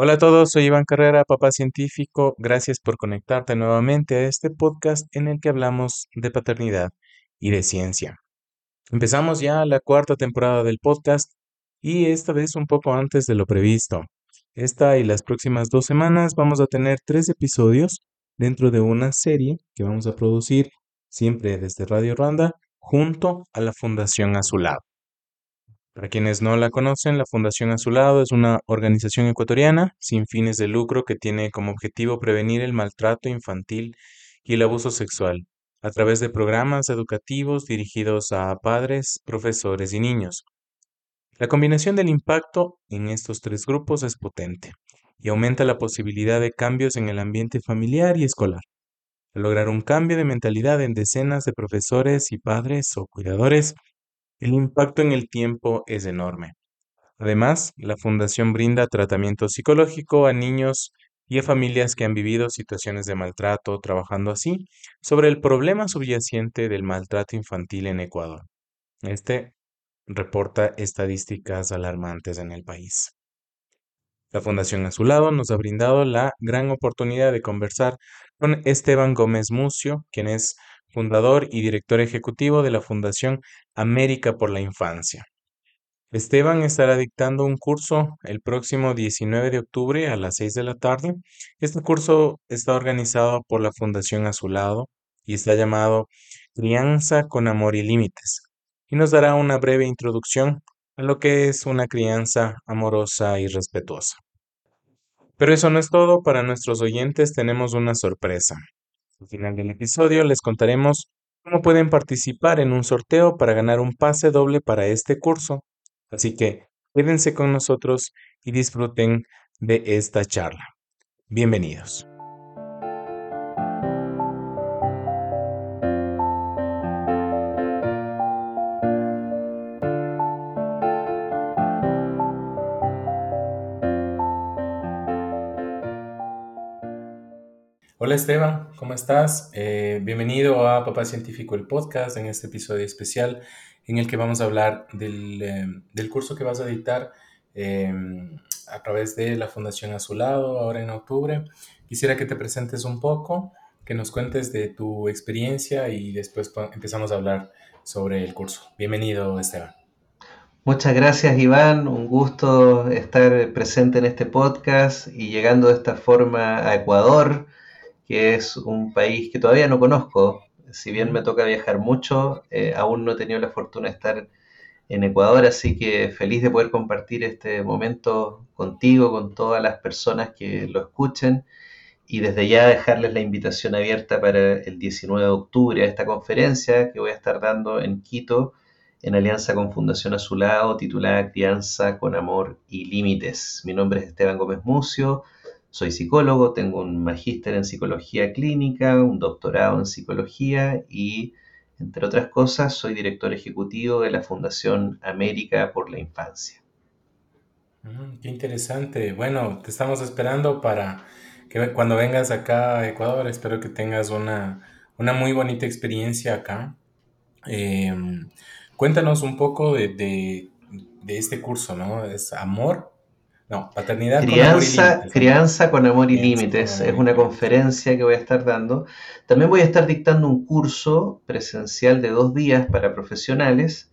Hola a todos, soy Iván Carrera, papá científico. Gracias por conectarte nuevamente a este podcast en el que hablamos de paternidad y de ciencia. Empezamos ya la cuarta temporada del podcast y esta vez un poco antes de lo previsto. Esta y las próximas dos semanas vamos a tener tres episodios dentro de una serie que vamos a producir siempre desde Radio Randa junto a la Fundación Azulado. Para quienes no la conocen, la Fundación Azulado es una organización ecuatoriana sin fines de lucro que tiene como objetivo prevenir el maltrato infantil y el abuso sexual a través de programas educativos dirigidos a padres, profesores y niños. La combinación del impacto en estos tres grupos es potente y aumenta la posibilidad de cambios en el ambiente familiar y escolar. Al lograr un cambio de mentalidad en decenas de profesores y padres o cuidadores, el impacto en el tiempo es enorme. Además, la Fundación brinda tratamiento psicológico a niños y a familias que han vivido situaciones de maltrato, trabajando así sobre el problema subyacente del maltrato infantil en Ecuador. Este reporta estadísticas alarmantes en el país. La Fundación a su lado nos ha brindado la gran oportunidad de conversar con Esteban Gómez Mucio, quien es fundador y director ejecutivo de la Fundación América por la Infancia. Esteban estará dictando un curso el próximo 19 de octubre a las 6 de la tarde. Este curso está organizado por la Fundación Azulado y está llamado Crianza con Amor y Límites y nos dará una breve introducción a lo que es una crianza amorosa y respetuosa. Pero eso no es todo, para nuestros oyentes tenemos una sorpresa. Al final del episodio les contaremos cómo pueden participar en un sorteo para ganar un pase doble para este curso. Así que quédense con nosotros y disfruten de esta charla. Bienvenidos. Hola Esteban, ¿cómo estás? Eh, bienvenido a Papá Científico, el podcast, en este episodio especial en el que vamos a hablar del, eh, curso que vas a dictar eh, a través de la Fundación Azulado ahora en octubre. Quisiera que te presentes un poco, que nos cuentes de tu experiencia y después empezamos a hablar sobre el curso. Bienvenido Esteban. Muchas gracias Iván, un gusto estar presente en este podcast y llegando de esta forma a Ecuador que es un país que todavía no conozco. Si bien me toca viajar mucho, eh, aún no he tenido la fortuna de estar en Ecuador, así que feliz de poder compartir este momento contigo, con todas las personas que lo escuchen y desde ya dejarles la invitación abierta para el 19 de octubre a esta conferencia que voy a estar dando en Quito en alianza con Fundación Azulado titulada Crianza con Amor y Límites. Mi nombre es Esteban Gómez Mucio, soy psicólogo, tengo un magíster en psicología clínica, un doctorado en psicología y, entre otras cosas, soy director ejecutivo de la Fundación América por la Infancia. Mm, qué interesante. Bueno, te estamos esperando para que cuando vengas acá a Ecuador, espero que tengas una, muy bonita experiencia acá. Em, cuéntanos un poco de, de, este curso, ¿no? Es amor no, paternidad crianza, con Crianza con amor y límites. Es una conferencia que voy a estar dando. También voy a estar dictando un curso presencial de dos días para profesionales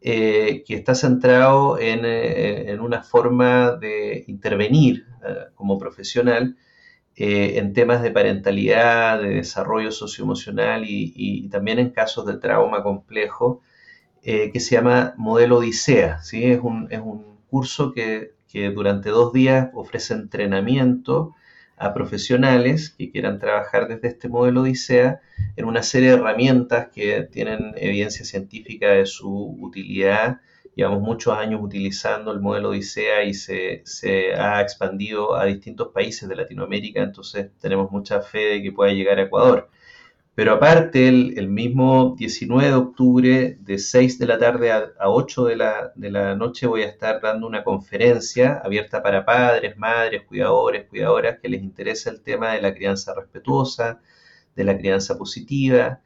eh, que está centrado en, eh, una forma de intervenir eh, como profesional en temas de parentalidad, de desarrollo socioemocional y, y también en casos de trauma complejo, que se llama Modelo Odisea. ¿sí? Es, un, es un curso que que durante dos días ofrece entrenamiento a profesionales que quieran trabajar desde este modelo Odisea en una serie de herramientas que tienen evidencia científica de su utilidad. Llevamos muchos años utilizando el modelo Odisea y se, se ha expandido a distintos países de Latinoamérica, entonces tenemos mucha fe de que pueda llegar a Ecuador. Pero aparte, el, mismo 19 de octubre, de 6 de la tarde a, 8 de la, noche, voy a estar dando una conferencia abierta para padres, madres, cuidadores, cuidadoras que les interesa el tema de la crianza respetuosa, de la crianza positiva,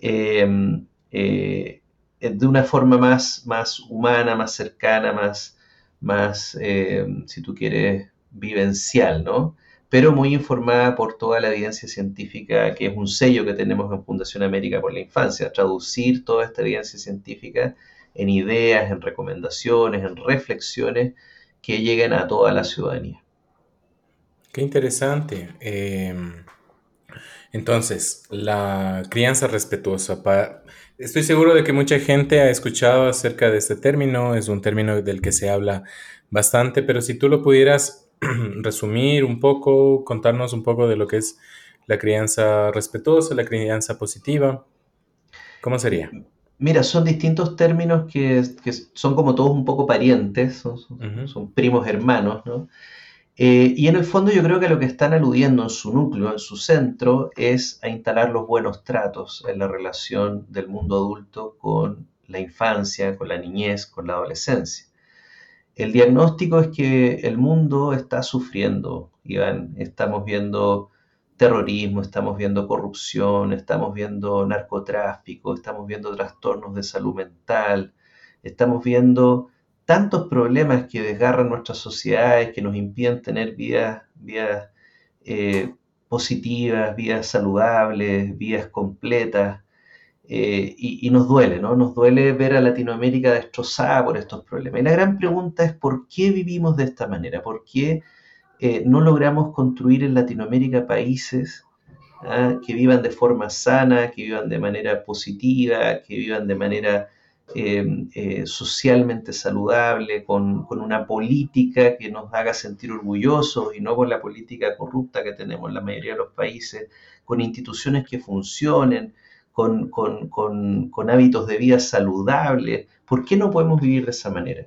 em, eh, de una forma más, más humana, más cercana, más, más em, si tú quieres, vivencial, ¿no? Pero muy informada por toda la evidencia científica, que es un sello que tenemos en Fundación América por la Infancia, traducir toda esta evidencia científica en ideas, en recomendaciones, en reflexiones que lleguen a toda la ciudadanía. Qué interesante. Em, entonces, la crianza respetuosa. Estoy seguro de que mucha gente ha escuchado acerca de este término, es un término del que se habla bastante, pero si tú lo pudieras resumir un poco, contarnos un poco de lo que es la crianza respetuosa, la crianza positiva, ¿cómo sería? Mira, son distintos términos que, son como todos un poco parientes, son, primos hermanos, ¿no? Eh, y en el fondo yo creo que lo que están aludiendo en su núcleo, en su centro, es a instalar los buenos tratos en la relación del mundo adulto con la infancia, con la niñez, con la adolescencia. El diagnóstico es que el mundo está sufriendo, Iván. Estamos viendo terrorismo, estamos viendo corrupción, estamos viendo narcotráfico, estamos viendo trastornos de salud mental, estamos viendo tantos problemas que desgarran nuestras sociedades, que nos impiden tener vidas, eh, positivas, vidas saludables, vidas completas. Eh, y, nos duele, ¿no? Nos duele ver a Latinoamérica destrozada por estos problemas. Y la gran pregunta es por qué vivimos de esta manera, por qué eh, no logramos construir en Latinoamérica países ¿ah? que vivan de forma sana, que vivan de manera positiva, que vivan de manera eh, socialmente saludable, con, una política que nos haga sentir orgullosos y no con la política corrupta que tenemos en la mayoría de los países, con instituciones que funcionen, con, con hábitos de vida saludables. ¿Por qué no podemos vivir de esa manera?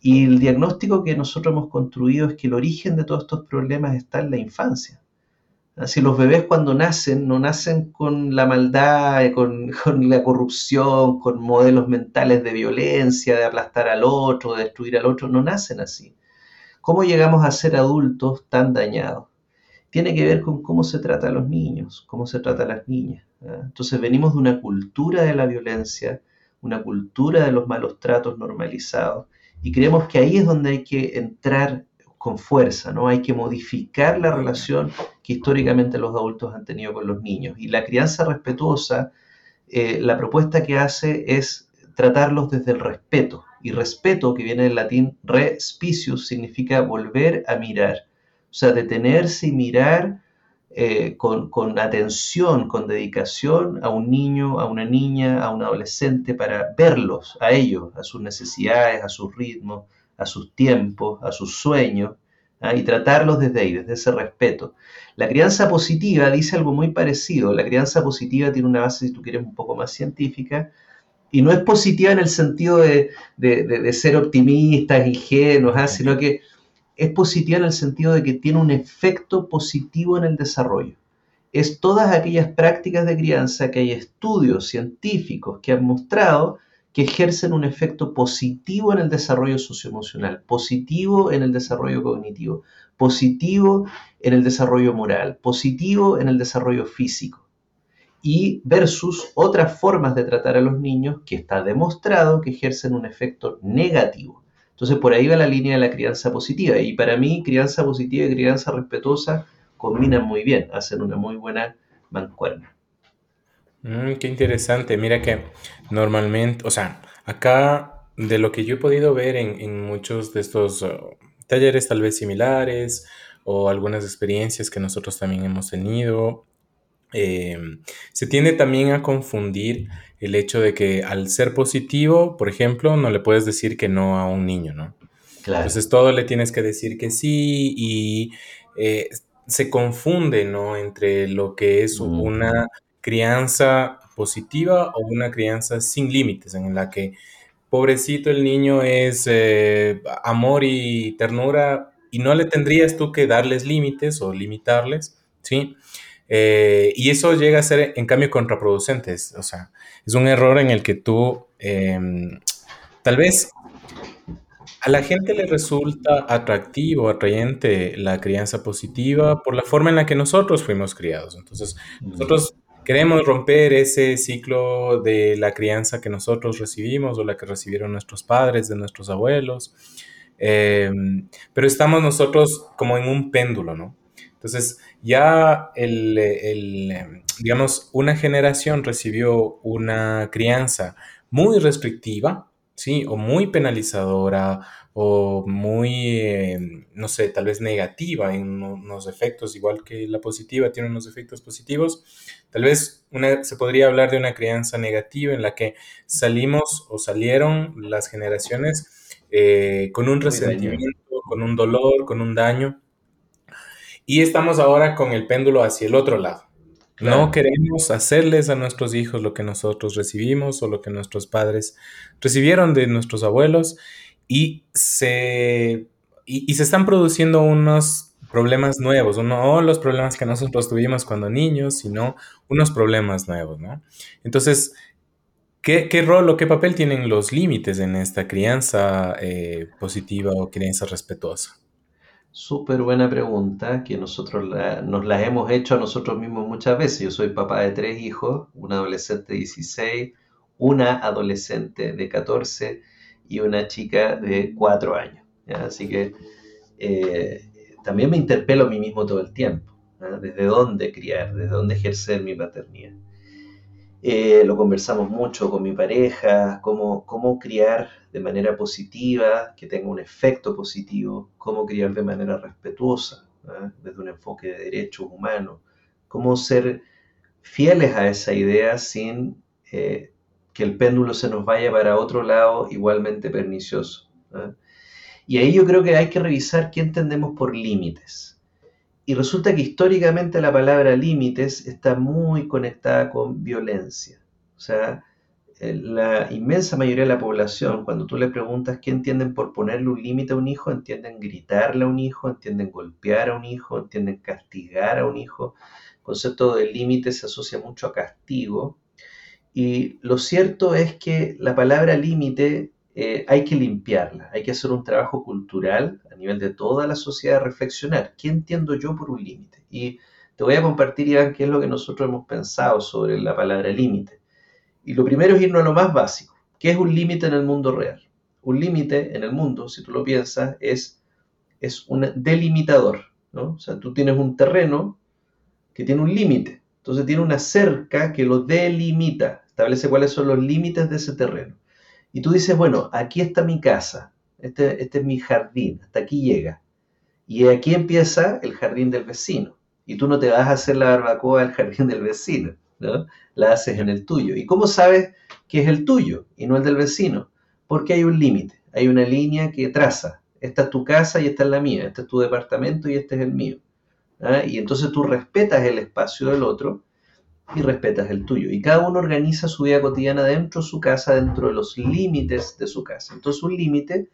Y el diagnóstico que nosotros hemos construido es que el origen de todos estos problemas está en la infancia. Así los bebés cuando nacen no nacen con la maldad, con, con, la corrupción, con modelos mentales de violencia, de aplastar al otro, de destruir al otro, no nacen así. ¿Cómo llegamos a ser adultos tan dañados? Tiene que ver con cómo se trata a los niños, cómo se trata a las niñas. Entonces venimos de una cultura de la violencia, una cultura de los malos tratos normalizados, y creemos que ahí es donde hay que entrar con fuerza, ¿no? Hay que modificar la relación que históricamente los adultos han tenido con los niños. Y la crianza respetuosa, eh, la propuesta que hace es tratarlos desde el respeto. Y respeto, que viene del latín respicius, significa volver a mirar. O sea, detenerse y mirar eh, con, atención, con dedicación a un niño, a una niña, a un adolescente, para verlos, a ellos, a sus necesidades, a sus ritmos, a sus tiempos, a sus sueños, ¿ah? y tratarlos desde ahí, desde ese respeto. La crianza positiva dice algo muy parecido. La crianza positiva tiene una base, si tú quieres, un poco más científica, y no es positiva en el sentido de, ser optimistas, ingenuos, ¿ah? sino que es positiva en el sentido de que tiene un efecto positivo en el desarrollo. Es todas aquellas prácticas de crianza que hay estudios científicos que han mostrado que ejercen un efecto positivo en el desarrollo socioemocional, positivo en el desarrollo cognitivo, positivo en el desarrollo moral, positivo en el desarrollo físico. Y versus otras formas de tratar a los niños que está demostrado que ejercen un efecto negativo. Entonces por ahí va la línea de la crianza positiva. Y para mí crianza positiva y crianza respetuosa combinan muy bien, hacen una muy buena mancuerna. Mm, qué interesante. Mira que normalmente, o sea, acá de lo que yo he podido ver en, muchos de estos uh, talleres tal vez similares o algunas experiencias que nosotros también hemos tenido, eh, se tiende también a confundir el hecho de que al ser positivo, por ejemplo, no le puedes decir que no a un niño, ¿no? Claro. Entonces todo le tienes que decir que sí y eh, se confunde, ¿no? Entre lo que es una crianza positiva o una crianza sin límites, en la que pobrecito el niño es eh, amor y ternura y no le tendrías tú que darles límites o limitarles, ¿sí? Eh, y eso llega a ser, en cambio, contraproducente. O sea, es un error en el que tú, em, tal vez a la gente le resulta atractivo, atrayente la crianza positiva por la forma en la que nosotros fuimos criados. Entonces, nosotros queremos romper ese ciclo de la crianza que nosotros recibimos o la que recibieron nuestros padres, de nuestros abuelos. Em, pero estamos nosotros como en un péndulo, ¿no? Entonces, ya el, el, digamos, una generación recibió una crianza muy restrictiva, ¿sí? O muy penalizadora, o muy, em, no sé, tal vez negativa en unos efectos, igual que la positiva tiene unos efectos positivos. Tal vez una, se podría hablar de una crianza negativa en la que salimos o salieron las generaciones eh, con un resentimiento, con un dolor, con un daño. Y estamos ahora con el péndulo hacia el otro lado. No queremos hacerles a nuestros hijos lo que nosotros recibimos o lo que nuestros padres recibieron de nuestros abuelos y se, y, se están produciendo unos problemas nuevos, no los problemas que nosotros tuvimos cuando niños, sino unos problemas nuevos, ¿no? Entonces, ¿qué, rol o qué papel tienen los límites en esta crianza eh, positiva o crianza respetuosa? Súper buena pregunta que nosotros nos la hemos hecho a nosotros mismos muchas veces. Yo soy papá de tres hijos, un adolescente de 16, una adolescente de 14 y una chica de 4 años. Así que eh, también me interpelo a mí mismo todo el tiempo, desde dónde criar, desde dónde ejercer mi paternidad. Eh, lo conversamos mucho con mi pareja, cómo, cómo criar de manera positiva, que tenga un efecto positivo, cómo criar de manera respetuosa, desde un enfoque de derechos humanos, cómo ser fieles a esa idea sin eh, que el péndulo se nos vaya para otro lado igualmente pernicioso. Y ahí yo creo que hay que revisar qué entendemos por límites. Y resulta que históricamente la palabra límites está muy conectada con violencia. O sea, la inmensa mayoría de la población, cuando tú le preguntas qué entienden por ponerle un límite a un hijo, entienden gritarle a un hijo, entienden golpear a un hijo, entienden castigar a un hijo. El concepto de límite se asocia mucho a castigo y lo cierto es que la palabra límite eh, hay que limpiarla, hay que hacer un trabajo cultural a nivel de toda la sociedad, reflexionar, ¿qué entiendo yo por un límite? Y te voy a compartir, Iván, qué es lo que nosotros hemos pensado sobre la palabra límite. Y lo primero es irnos a lo más básico. ¿Qué es un límite en el mundo real? Un límite en el mundo, si tú lo piensas, es, es un delimitador. ¿no? O sea, tú tienes un terreno que tiene un límite. Entonces tiene una cerca que lo delimita establece cuáles son los límites de ese terreno. Y tú dices, bueno, aquí está mi casa, este, este es mi jardín, hasta aquí llega. Y aquí empieza el jardín del vecino. Y tú no te vas a hacer la barbacoa al jardín del vecino, ¿no? La haces en el tuyo. ¿Y cómo sabes que es el tuyo y no el del vecino? Porque hay un límite, hay una línea que traza. Esta es tu casa y esta es la mía, este es tu departamento y este es el mío. ¿ah? Y entonces tú respetas el espacio del otro y respetas el tuyo. Y cada uno organiza su vida cotidiana dentro de su casa, dentro de los límites de su casa. Entonces un límite,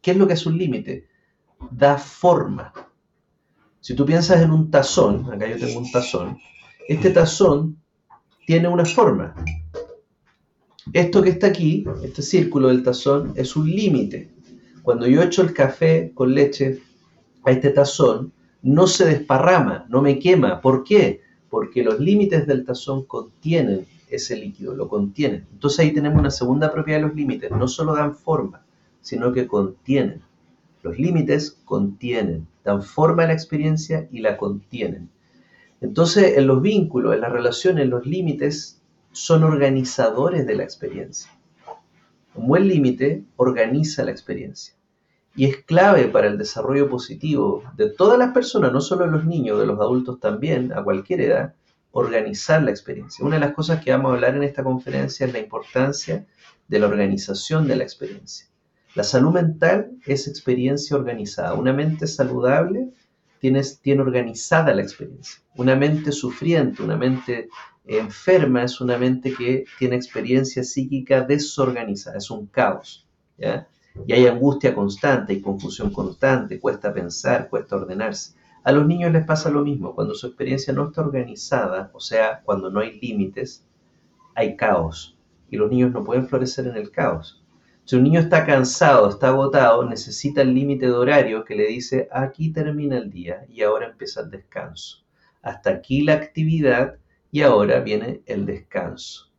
¿qué es lo que es un límite? Da forma. Si tú piensas en un tazón, acá yo tengo un tazón, este tazón tiene una forma. Esto que está aquí, este círculo del tazón, es un límite. Cuando yo echo el café con leche a este tazón, no se desparrama, no me quema. ¿Por qué? Porque los límites del tazón contienen ese líquido, lo contienen. Entonces ahí tenemos una segunda propiedad de los límites, no solo dan forma, sino que contienen. Los límites contienen, dan forma a la experiencia y la contienen. Entonces en los vínculos, en las relaciones, los límites son organizadores de la experiencia. Un buen límite organiza la experiencia y es clave para el desarrollo positivo de todas las personas, no solo de los niños, de los adultos también, a cualquier edad, organizar la experiencia. Una de las cosas que vamos a hablar en esta conferencia es la importancia de la organización de la experiencia. La salud mental es experiencia organizada. Una mente saludable tiene, organizada la experiencia. Una mente sufriente, una mente enferma es una mente que tiene experiencia psíquica desorganizada, es un caos. ¿ya? Y hay angustia constante y confusión constante, cuesta pensar, cuesta ordenarse. A los niños les pasa lo mismo, cuando su experiencia no está organizada, o sea, cuando no hay límites, hay caos y los niños no pueden florecer en el caos. Si un niño está cansado, está agotado, necesita el límite de horario que le dice aquí termina el día y ahora empieza el descanso. Hasta aquí la actividad y ahora viene el descanso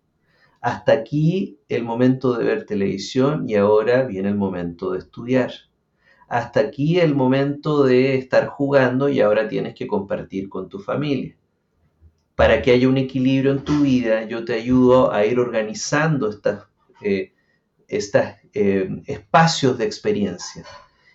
hasta aquí el momento de ver televisión y ahora viene el momento de estudiar. hasta aquí el momento de estar jugando y ahora tienes que compartir con tu familia. Para que haya un equilibrio en tu vida, yo te ayudo a ir organizando estos eh, eh, espacios de experiencia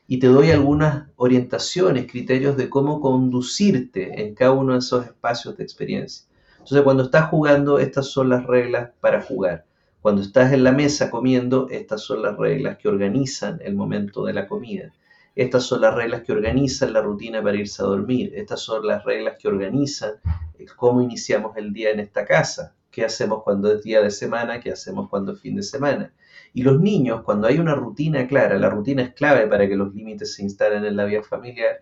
y te doy algunas orientaciones, criterios de cómo conducirte en cada uno de esos espacios de experiencia. Entonces, cuando estás jugando, estas son las reglas para jugar. Cuando estás en la mesa comiendo, estas son las reglas que organizan el momento de la comida. Estas son las reglas que organizan la rutina para irse a dormir. Estas son las reglas que organizan cómo iniciamos el día en esta casa. ¿Qué hacemos cuando es día de semana? ¿Qué hacemos cuando es fin de semana? Y los niños, cuando hay una rutina clara, la rutina es clave para que los límites se instalen en la vida familiar,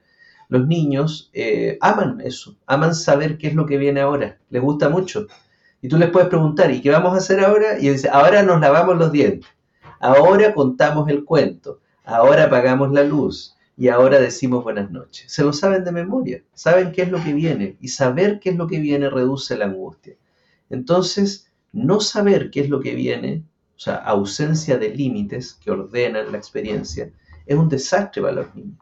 los niños eh, aman eso, aman saber qué es lo que viene ahora, les gusta mucho. Y tú les puedes preguntar, ¿y qué vamos a hacer ahora? Y dice, ahora nos lavamos los dientes, ahora contamos el cuento, ahora apagamos la luz y ahora decimos buenas noches. Se lo saben de memoria, saben qué es lo que viene y saber qué es lo que viene reduce la angustia. Entonces, no saber qué es lo que viene o sea, ausencia de límites que ordenan la experiencia, es un desastre para los niños.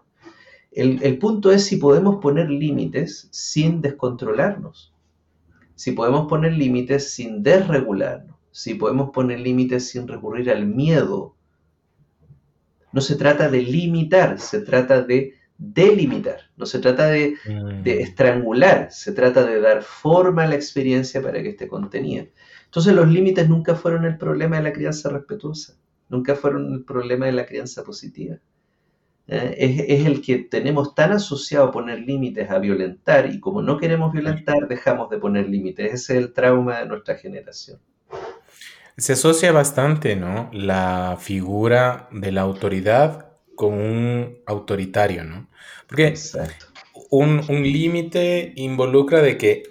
El, punto es si podemos poner límites sin descontrolarnos, si podemos poner límites sin desregularnos, si podemos poner límites sin recurrir al miedo. No se trata de limitar, se trata de delimitar, no se trata de, de, mm. estrangular, se trata de dar forma a la experiencia para que esté contenida. Entonces los límites nunca fueron el problema de la crianza respetuosa, nunca fueron el problema de la crianza positiva. ¿Eh? es, el que tenemos tan asociado a poner límites a violentar y como no queremos violentar dejamos de poner límites. Ese es el trauma de nuestra generación. Se asocia bastante, ¿no? La figura de la autoridad con un autoritario, ¿no? Porque un, un límite involucra de que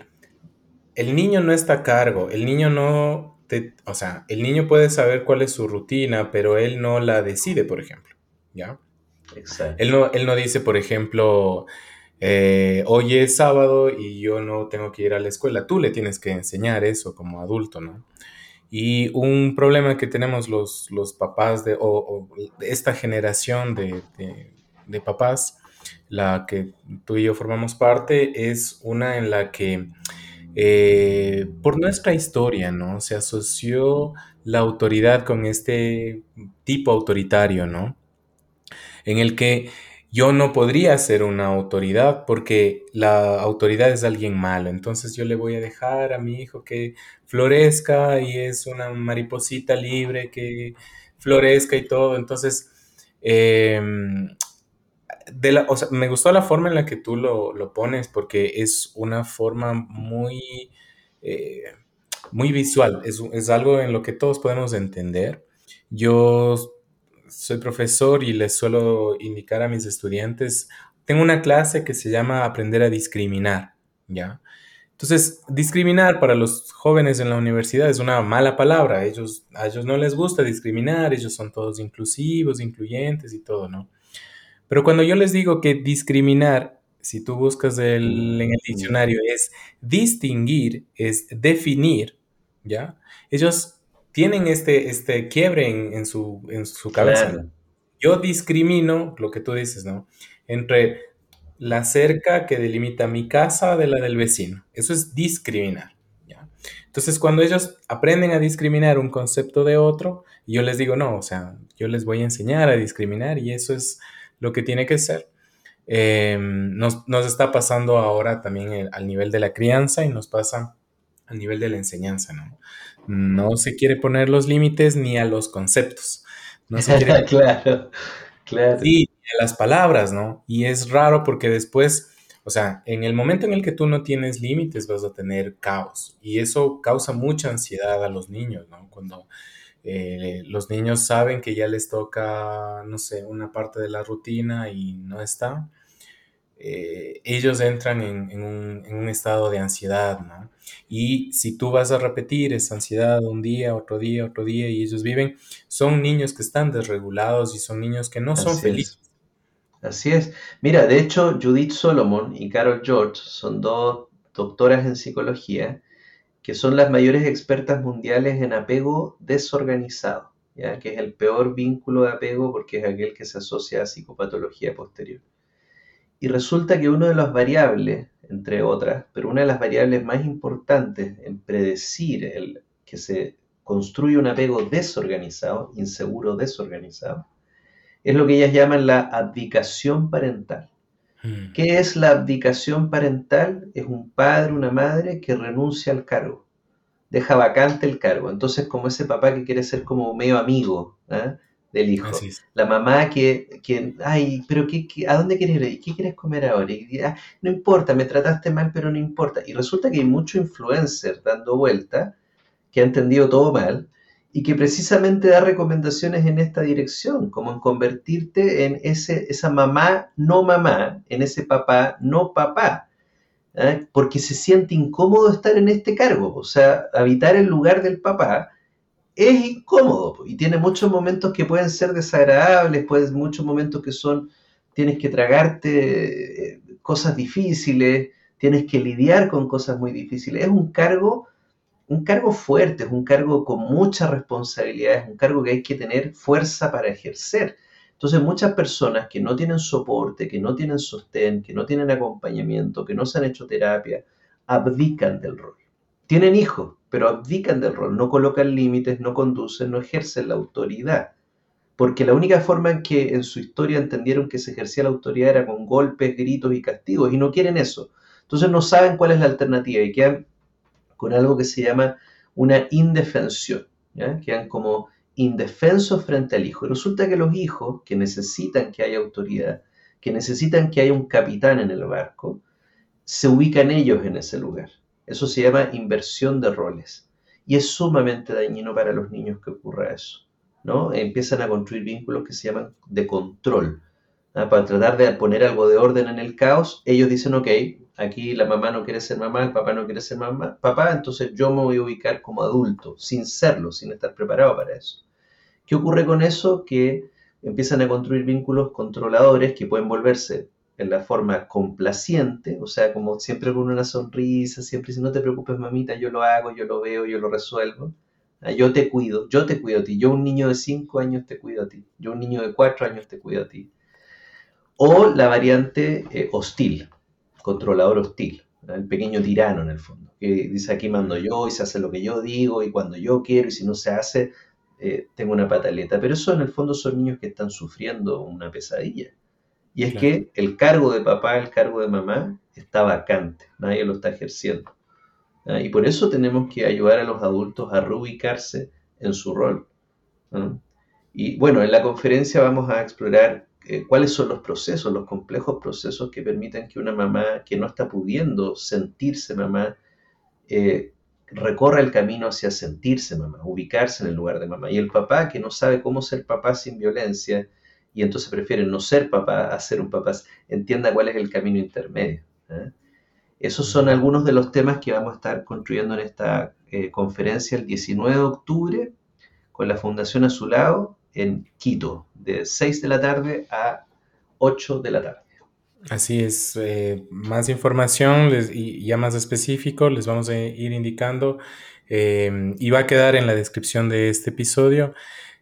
el niño no está a cargo, el niño no, o sea, el niño puede saber cuál es su rutina, pero él no la decide, por ejemplo, ¿ya? Él no, él no dice, por ejemplo, eh, hoy es sábado y yo no tengo que ir a la escuela, tú le tienes que enseñar eso como adulto, ¿no? Y un problema que tenemos los, los papás de, o, esta generación de, de papás, la que tú y yo formamos parte, es una en la que eh, por nuestra historia, ¿no? Se asoció la autoridad con este tipo autoritario, ¿no? En el que yo no podría ser una autoridad porque la autoridad es alguien malo. Entonces yo le voy a dejar a mi hijo que florezca y es una mariposita libre que florezca y todo. Entonces, em, me gustó la forma en la que tú lo, pones porque es una forma muy, eh, muy visual, es, algo en lo que todos podemos entender. Yo soy profesor y les suelo indicar a mis estudiantes, tengo una clase que se llama Aprender a discriminar, ¿ya? Entonces, discriminar para los jóvenes en la universidad es una mala palabra. Ellos, a ellos no les gusta discriminar, ellos son todos inclusivos, incluyentes y todo, ¿no? Pero cuando yo les digo que discriminar, si tú buscas en el diccionario, es distinguir, es definir, ¿ya? Ellos tienen este, este quiebre en, su, en su cabeza. Yo discrimino, lo que tú dices, ¿no? Entre la cerca que delimita mi casa de la del vecino. Eso es discriminar. ¿ya? Entonces, cuando ellos aprenden a discriminar un concepto de otro, yo les digo, no, o sea, yo les voy a enseñar a discriminar y eso es lo que tiene que ser. Eh, nos, está pasando ahora también al nivel de la crianza y nos pasa al nivel de la enseñanza, ¿no? No se quiere poner los límites ni a los conceptos. No se quiere... claro, claro. Sí, a las palabras, ¿no? Y es raro porque después, o sea, en el momento en el que tú no tienes límites vas a tener caos y eso causa mucha ansiedad a los niños, ¿no? Cuando eh, los niños saben que ya les toca, no sé, una parte de la rutina y no está, eh, ellos entran en, un, estado de ansiedad, ¿no? Y si tú vas a repetir esa ansiedad un día, otro día, otro día, y ellos viven, son niños que están desregulados y son niños que no son felices. Así es. Mira, de hecho, Judith Solomon y Carol George son dos doctoras en psicología que son las mayores expertas mundiales en apego desorganizado. ¿ya? que es el peor vínculo de apego porque es aquel que se asocia a psicopatología posterior. Y resulta que una de las variables, entre otras, pero una de las variables más importantes en predecir el, que se construye un apego desorganizado, inseguro desorganizado, es lo que ellas llaman la abdicación parental. Hmm. ¿Qué es la abdicación parental? Es un padre, una madre que renuncia al cargo, deja vacante el cargo. Entonces, como ese papá que quiere ser como medio amigo ¿ah? Del hijo. La mamá que, que ay, pero qué, ¿a dónde quieres ir? ¿Qué quieres comer ahora? Y, ah, no importa, me trataste mal, pero no importa. Y resulta que hay mucho influencer dando vuelta que ha entendido todo mal y que precisamente da recomendaciones en esta dirección, como en convertirte en ese, esa mamá no mamá, en ese papá no papá, ¿eh? porque se siente incómodo estar en este cargo, o sea, habitar el lugar del papá es incómodo y tiene muchos momentos que pueden ser desagradables, pues muchos momentos que son, tienes que tragarte eh, cosas difíciles, tienes que lidiar con cosas muy difíciles, es un cargo un cargo fuerte, es un cargo con mucha responsabilidad, es un cargo que hay que tener fuerza para ejercer. Entonces muchas personas que no tienen soporte, que no tienen sostén, que no tienen acompañamiento, que no se han hecho terapia, abdican del rol. Tienen hijos, pero abdican del rol, no colocan límites, no conducen, no ejercen la autoridad. Porque la única forma en que en su historia entendieron que se ejercía la autoridad era con golpes, gritos y castigos, y no quieren eso. Entonces no saben cuál es la alternativa y quedan con algo que se llama una indefensión, quedan como indefensos frente al hijo. Y resulta que los hijos que necesitan que haya autoridad, que necesitan que haya un capitán en el barco, se ubican ellos en ese lugar. Eso se llama inversión de roles. Y es sumamente dañino para los niños que ocurra eso. ¿no? Empiezan a construir vínculos que se llaman de control. Para tratar de poner algo de orden en el caos, ellos dicen, ok, aquí la mamá no quiere ser mamá, el papá no quiere ser mamá, papá, entonces yo me voy a ubicar como adulto, sin serlo, sin estar preparado para eso. ¿Qué ocurre con eso? Que empiezan a construir vínculos controladores que pueden volverse en la forma complaciente, o sea, como siempre con una sonrisa, siempre si no te preocupes mamita, yo lo hago, yo lo veo, yo lo resuelvo. Ah, yo te cuido, yo te cuido a ti, yo un niño de 5 años te cuido a ti, yo un niño de 4 años te cuido a ti. O la variante eh, hostil, controlador hostil, el pequeño tirano en el fondo, que dice aquí mando yo y se hace lo que yo digo y cuando yo quiero y si no se hace, eh, tengo una pataleta. Pero eso en el fondo son niños que están sufriendo una pesadilla. Y es que el cargo de papá, el cargo de mamá, está vacante, nadie lo está ejerciendo. Y por eso tenemos que ayudar a los adultos a reubicarse en su rol. Y bueno, en la conferencia vamos a explorar eh, cuáles son los procesos, los complejos procesos que permiten que una mamá que no está pudiendo sentirse mamá, eh, recorra el camino hacia sentirse mamá, ubicarse en el lugar de mamá. Y el papá que no sabe cómo ser papá sin violencia y entonces prefiere no ser papá a ser un papá, entienda cuál es el camino intermedio. ¿eh? Esos son algunos de los temas que vamos a estar construyendo en esta conferencia el 19 de octubre con la Fundación Azulado en Quito, de 6 de la tarde a 8 de la tarde. Así es, eh, más información y ya más específico les vamos a ir indicando y va a quedar en la descripción de este episodio.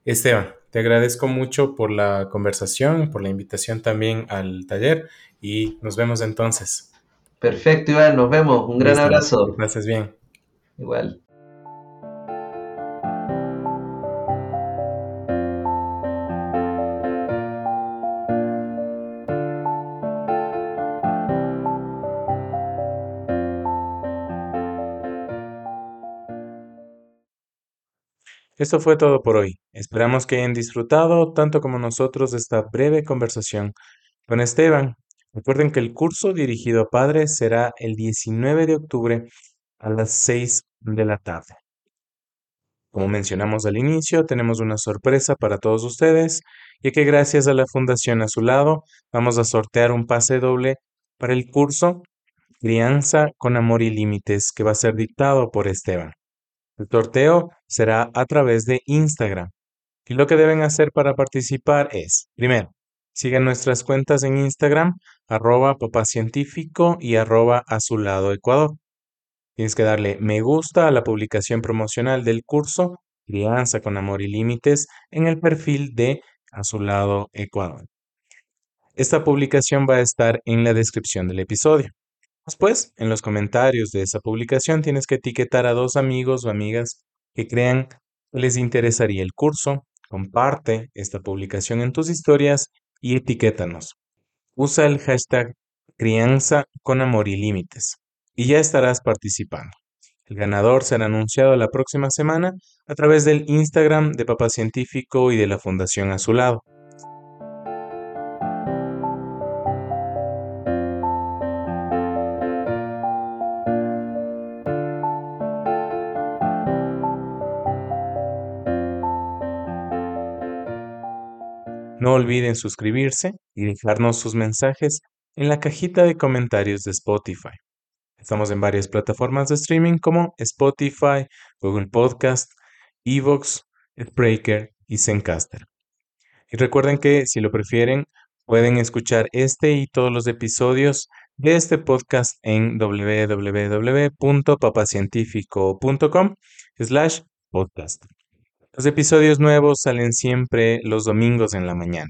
Esteban, te agradezco mucho por la conversación, por la invitación también al taller y nos vemos entonces. Perfecto, Iván, nos vemos. Un gran abrazo. Gracias bien. Igual. Esto fue todo por hoy. Esperamos que hayan disfrutado tanto como nosotros de esta breve conversación con Esteban. Recuerden que el curso dirigido a padres será el 19 de octubre a las 6 de la tarde. Como mencionamos al inicio, tenemos una sorpresa para todos ustedes, ya que gracias a la Fundación a su lado vamos a sortear un pase doble para el curso Crianza con Amor y Límites que va a ser dictado por Esteban. El sorteo será a través de Instagram. Y lo que deben hacer para participar es, primero, sigan nuestras cuentas en Instagram, arroba papacientífico y arroba a su lado Ecuador. Tienes que darle me gusta a la publicación promocional del curso Crianza con Amor y Límites en el perfil de A su lado Ecuador. Esta publicación va a estar en la descripción del episodio. Después, en los comentarios de esa publicación tienes que etiquetar a dos amigos o amigas que crean que les interesaría el curso. Comparte esta publicación en tus historias y etiquétanos. Usa el hashtag crianza con amor y límites y ya estarás participando. El ganador será anunciado la próxima semana a través del Instagram de Papá Científico y de la Fundación a su lado. No olviden suscribirse y dejarnos sus mensajes en la cajita de comentarios de Spotify. Estamos en varias plataformas de streaming como Spotify, Google Podcast, Evox, Spreaker y Zencaster. Y recuerden que si lo prefieren, pueden escuchar este y todos los episodios de este podcast en www.papacientifico.com slash podcast. Los episodios nuevos salen siempre los domingos en la mañana.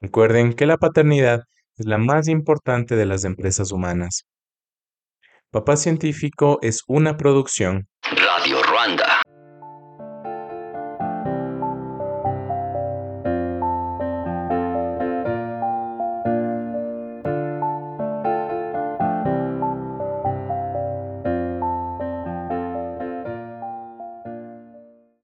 Recuerden que la paternidad es la más importante de las empresas humanas. Papá Científico es una producción.